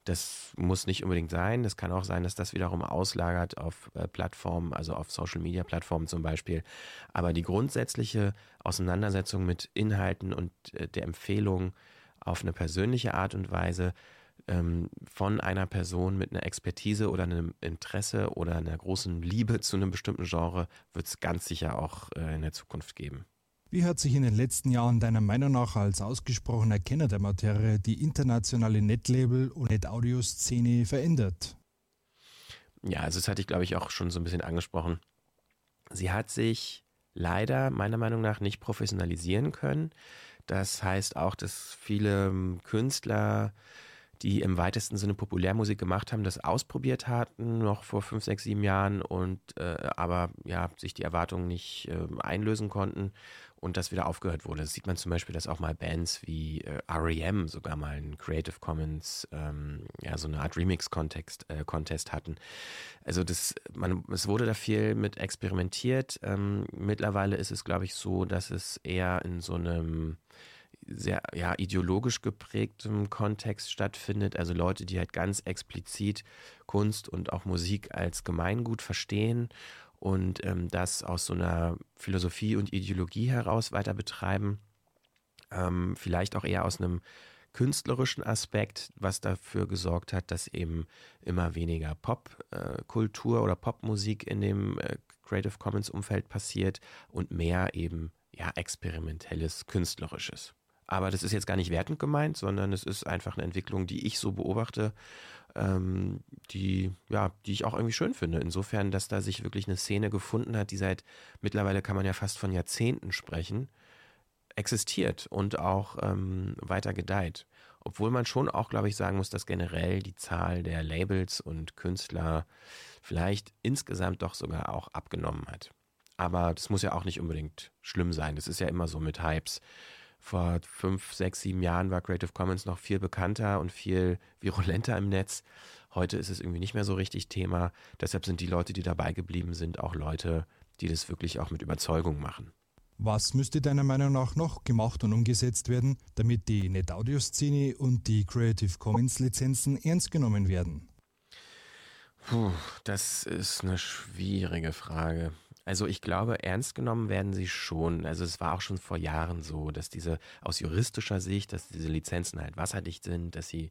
das muss nicht unbedingt sein. Es kann auch sein, dass das wiederum auslagert auf äh, Plattformen, also auf Social-Media-Plattformen zum Beispiel. Aber die grundsätzliche Auseinandersetzung mit Inhalten und äh, der Empfehlung auf eine persönliche Art und Weise ähm, von einer Person mit einer Expertise oder einem Interesse oder einer großen Liebe zu einem bestimmten Genre wird es ganz sicher auch äh, in der Zukunft geben. Wie hat sich in den letzten Jahren deiner Meinung nach als ausgesprochener Kenner der Materie die internationale Netlabel- und Net-Audio-Szene verändert? Ja, also das hatte ich, glaube ich, auch schon so ein bisschen angesprochen. Sie hat sich leider meiner Meinung nach nicht professionalisieren können. Das heißt auch, dass viele ähm, Künstler die im weitesten Sinne Populärmusik gemacht haben, das ausprobiert hatten, noch vor fünf, sechs, sieben Jahren und äh, aber ja, sich die Erwartungen nicht äh, einlösen konnten und das wieder aufgehört wurde. Das sieht man zum Beispiel, dass auch mal Bands wie äh, REM sogar mal einen Creative Commons, ähm, ja, so eine Art Remix-Contest äh, Contest hatten. Also das, man, es wurde da viel mit experimentiert. Ähm, mittlerweile ist es, glaube ich, so, dass es eher in so einem sehr ja, ideologisch geprägtem Kontext stattfindet. Also Leute, die halt ganz explizit Kunst und auch Musik als Gemeingut verstehen und ähm, das aus so einer Philosophie und Ideologie heraus weiter betreiben. Ähm, vielleicht auch eher aus einem künstlerischen Aspekt, was dafür gesorgt hat, dass eben immer weniger Popkultur äh, oder Popmusik in dem äh, Creative Commons Umfeld passiert und mehr eben ja experimentelles künstlerisches. Aber das ist jetzt gar nicht wertend gemeint, sondern es ist einfach eine Entwicklung, die ich so beobachte, ähm, die, ja, die ich auch irgendwie schön finde. Insofern, dass da sich wirklich eine Szene gefunden hat, die seit mittlerweile kann man ja fast von Jahrzehnten sprechen, existiert und auch ähm, weiter gedeiht. Obwohl man schon auch, glaube ich, sagen muss, dass generell die Zahl der Labels und Künstler vielleicht insgesamt doch sogar auch abgenommen hat. Aber das muss ja auch nicht unbedingt schlimm sein. Das ist ja immer so mit Hypes vor fünf, sechs, sieben Jahren war Creative Commons noch viel bekannter und viel virulenter im Netz. Heute ist es irgendwie nicht mehr so richtig Thema. Deshalb sind die Leute, die dabei geblieben sind, auch Leute, die das wirklich auch mit Überzeugung machen. Was müsste deiner Meinung nach noch gemacht und umgesetzt werden, damit die NetAudio-Szene und die Creative Commons-Lizenzen ernst genommen werden? Puh, das ist eine schwierige Frage. Also ich glaube, ernst genommen werden sie schon. Also es war auch schon vor Jahren so, dass diese aus juristischer Sicht, dass diese Lizenzen halt wasserdicht sind, dass sie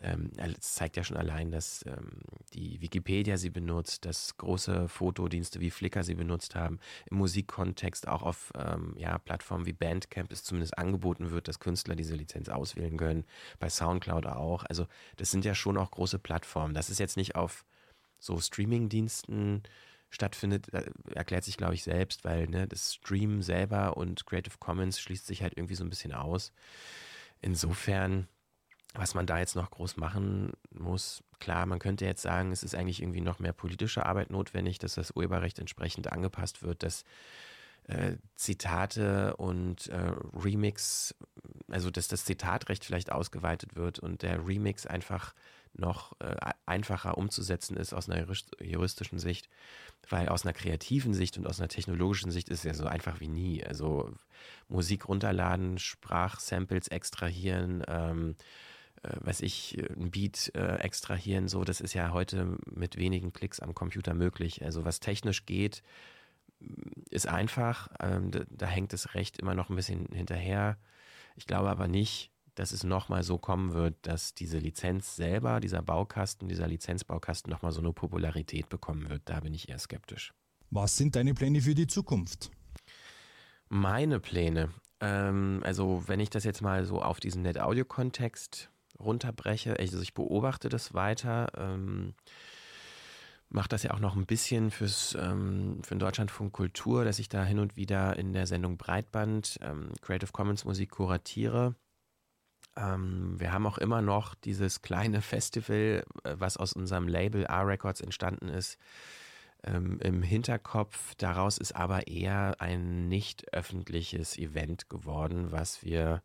ähm, es zeigt ja schon allein, dass ähm, die Wikipedia sie benutzt, dass große Fotodienste wie Flickr sie benutzt haben, im Musikkontext auch auf ähm, ja, Plattformen wie Bandcamp es zumindest angeboten wird, dass Künstler diese Lizenz auswählen können, bei Soundcloud auch. Also das sind ja schon auch große Plattformen. Das ist jetzt nicht auf so Streamingdiensten stattfindet, erklärt sich, glaube ich, selbst, weil ne, das Stream selber und Creative Commons schließt sich halt irgendwie so ein bisschen aus. Insofern, was man da jetzt noch groß machen muss, klar, man könnte jetzt sagen, es ist eigentlich irgendwie noch mehr politische Arbeit notwendig, dass das Urheberrecht entsprechend angepasst wird, dass äh, Zitate und äh, Remix, also dass das Zitatrecht vielleicht ausgeweitet wird und der Remix einfach noch äh, einfacher umzusetzen ist aus einer juristischen Sicht, weil aus einer kreativen Sicht und aus einer technologischen Sicht ist es ja so einfach wie nie. Also Musik runterladen, Sprachsamples extrahieren, ähm, äh, weiß ich, ein Beat äh, extrahieren, so, das ist ja heute mit wenigen Klicks am Computer möglich. Also was technisch geht, ist einfach, ähm, da, da, hängt das Recht immer noch ein bisschen hinterher. Ich glaube aber nicht, dass es nochmal so kommen wird, dass diese Lizenz selber, dieser Baukasten, dieser Lizenzbaukasten nochmal so eine Popularität bekommen wird. Da bin ich eher skeptisch. Was sind deine Pläne für die Zukunft? Meine Pläne. Ähm, also, wenn ich das jetzt mal so auf diesen Net-Audio-Kontext runterbreche, also ich beobachte das weiter. Ähm, mache das ja auch noch ein bisschen fürs ähm, für den Deutschlandfunk Kultur, dass ich da hin und wieder in der Sendung Breitband ähm, Creative Commons Musik kuratiere. Ähm, wir haben auch immer noch dieses kleine Festival, äh, was aus unserem Label R-Records entstanden ist, ähm, im Hinterkopf. Daraus ist aber eher ein nicht öffentliches Event geworden, was wir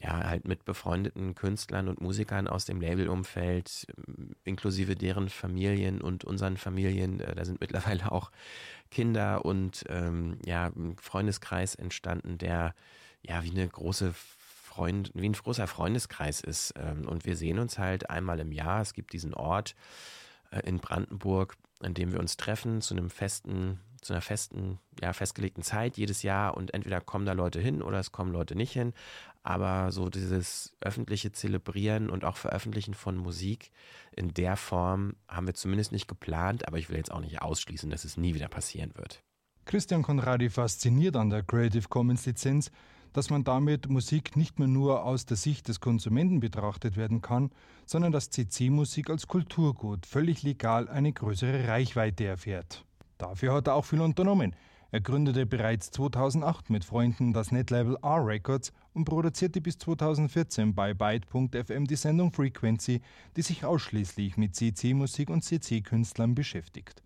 ja, halt mit befreundeten Künstlern und Musikern aus dem Labelumfeld, ähm, inklusive deren Familien und unseren Familien, äh, da sind mittlerweile auch Kinder und ähm, ja, ein Freundeskreis entstanden, der ja wie eine große Freund, wie ein großer Freundeskreis ist. Ähm, und wir sehen uns halt einmal im Jahr. Es gibt diesen Ort äh, in Brandenburg, an dem wir uns treffen zu einem festen zu einer festen, ja, festgelegten Zeit jedes Jahr und entweder kommen da Leute hin oder es kommen Leute nicht hin. Aber so dieses öffentliche Zelebrieren und auch Veröffentlichen von Musik in der Form haben wir zumindest nicht geplant, aber ich will jetzt auch nicht ausschließen, dass es nie wieder passieren wird. Christian Conradi fasziniert an der Creative Commons Lizenz, dass man damit Musik nicht mehr nur aus der Sicht des Konsumenten betrachtet werden kann, sondern dass CC-Musik als Kulturgut völlig legal eine größere Reichweite erfährt. Dafür hat er auch viel unternommen. Er gründete bereits 2008 mit Freunden das Netlabel R Records und produzierte bis 2014 bei Byte.fm die Sendung Frequency, die sich ausschließlich mit CC-Musik und CC-Künstlern beschäftigt.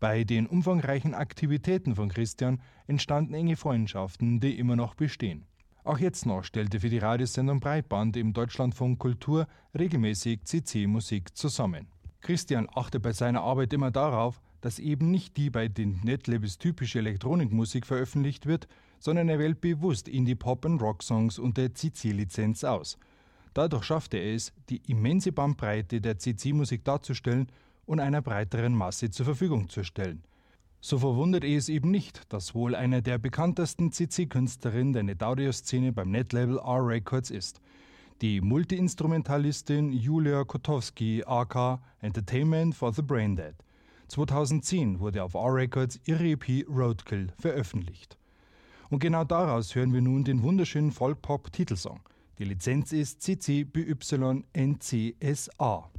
Bei den umfangreichen Aktivitäten von Christian entstanden enge Freundschaften, die immer noch bestehen. Auch jetzt noch stellte für die Radiosendung Breitband im Deutschlandfunk Kultur regelmäßig CC-Musik zusammen. Christian achte bei seiner Arbeit immer darauf, dass eben nicht die bei den Netlabels typische Elektronikmusik veröffentlicht wird, sondern er wählt bewusst Indie-Pop- und Rock-Songs unter CC-Lizenz aus. Dadurch schafft er es, die immense Bandbreite der CC-Musik darzustellen und einer breiteren Masse zur Verfügung zu stellen. So verwundert es eben nicht, dass wohl einer der bekanntesten CC-Künstlerinnen der NetAudio-Szene beim Netlabel R Records ist. Die Multiinstrumentalistin Julia Kotowski, AK Entertainment for the Braindead. 2010 wurde auf R-Records ihre EP Roadkill veröffentlicht. Und genau daraus hören wir nun den wunderschönen Folk-Pop-Titelsong. Die Lizenz ist CC BY NCSA.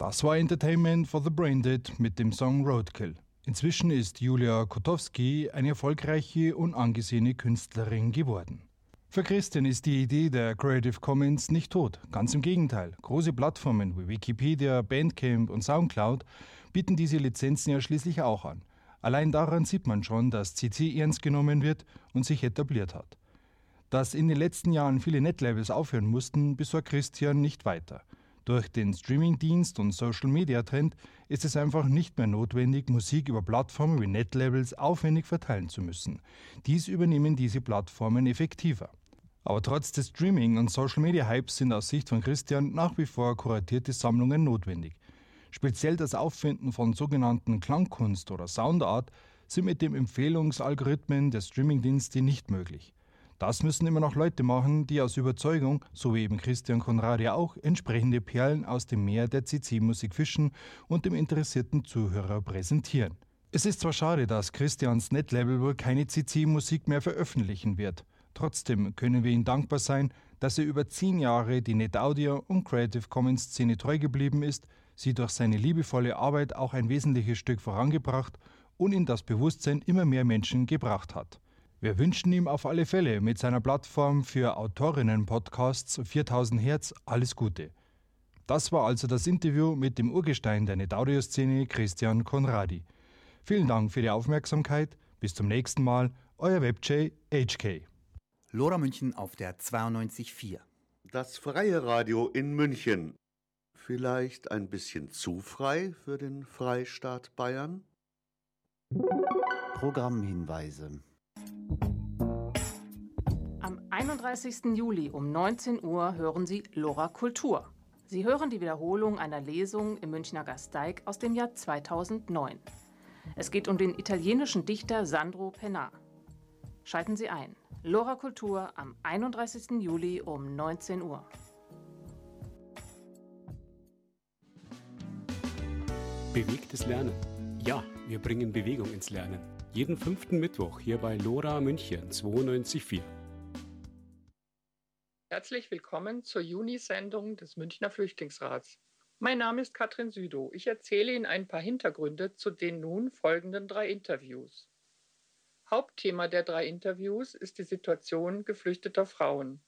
Das war Entertainment for the Braindead mit dem Song Roadkill. Inzwischen ist Julia Kotowski eine erfolgreiche und angesehene Künstlerin geworden. Für Christian ist die Idee der Creative Commons nicht tot. Ganz im Gegenteil. Große Plattformen wie Wikipedia, Bandcamp und Soundcloud bieten diese Lizenzen ja schließlich auch an. Allein daran sieht man schon, dass CC ernst genommen wird und sich etabliert hat. Dass in den letzten Jahren viele Netlabels aufhören mussten, besorgt Christian nicht weiter. Durch den Streamingdienst und Social-Media-Trend ist es einfach nicht mehr notwendig, Musik über Plattformen wie Netlabels aufwendig verteilen zu müssen. Dies übernehmen diese Plattformen effektiver. Aber trotz des Streaming- und Social-Media-Hypes sind aus Sicht von Christian nach wie vor kuratierte Sammlungen notwendig. Speziell das Auffinden von sogenannten Klangkunst oder Soundart sind mit dem Empfehlungsalgorithmen der Streamingdienste nicht möglich. Das müssen immer noch Leute machen, die aus Überzeugung, so wie eben Christian Konrad ja auch, entsprechende Perlen aus dem Meer der CC-Musik fischen und dem interessierten Zuhörer präsentieren. Es ist zwar schade, dass Christians Netlabel wohl keine CC-Musik mehr veröffentlichen wird. Trotzdem können wir ihm dankbar sein, dass er über zehn Jahre die NetAudio und Creative Commons Szene treu geblieben ist, sie durch seine liebevolle Arbeit auch ein wesentliches Stück vorangebracht und in das Bewusstsein immer mehr Menschen gebracht hat. Wir wünschen ihm auf alle Fälle mit seiner Plattform für Autorinnen-Podcasts 4000 Hertz alles Gute. Das war also das Interview mit dem Urgestein der Netaudio-Szene Christian Konradi. Vielen Dank für die Aufmerksamkeit. Bis zum nächsten Mal. Euer WebJ HK. Lora München auf der 92.4. Das freie Radio in München. Vielleicht ein bisschen zu frei für den Freistaat Bayern? Programmhinweise. Am 31. Juli um 19 Uhr hören Sie Lora Kultur. Sie hören die Wiederholung einer Lesung im Münchner Gasteig aus dem Jahr 2009. Es geht um den italienischen Dichter Sandro Penna. Schalten Sie ein. Lora Kultur am 31. Juli um 19 Uhr. Bewegtes Lernen. Ja, wir bringen Bewegung ins Lernen. Jeden fünften Mittwoch hier bei Lora München 92.4. Herzlich willkommen zur Juni-Sendung des Münchner Flüchtlingsrats. Mein Name ist Katrin Südow. Ich erzähle Ihnen ein paar Hintergründe zu den nun folgenden drei Interviews. Hauptthema der drei Interviews ist die Situation geflüchteter Frauen.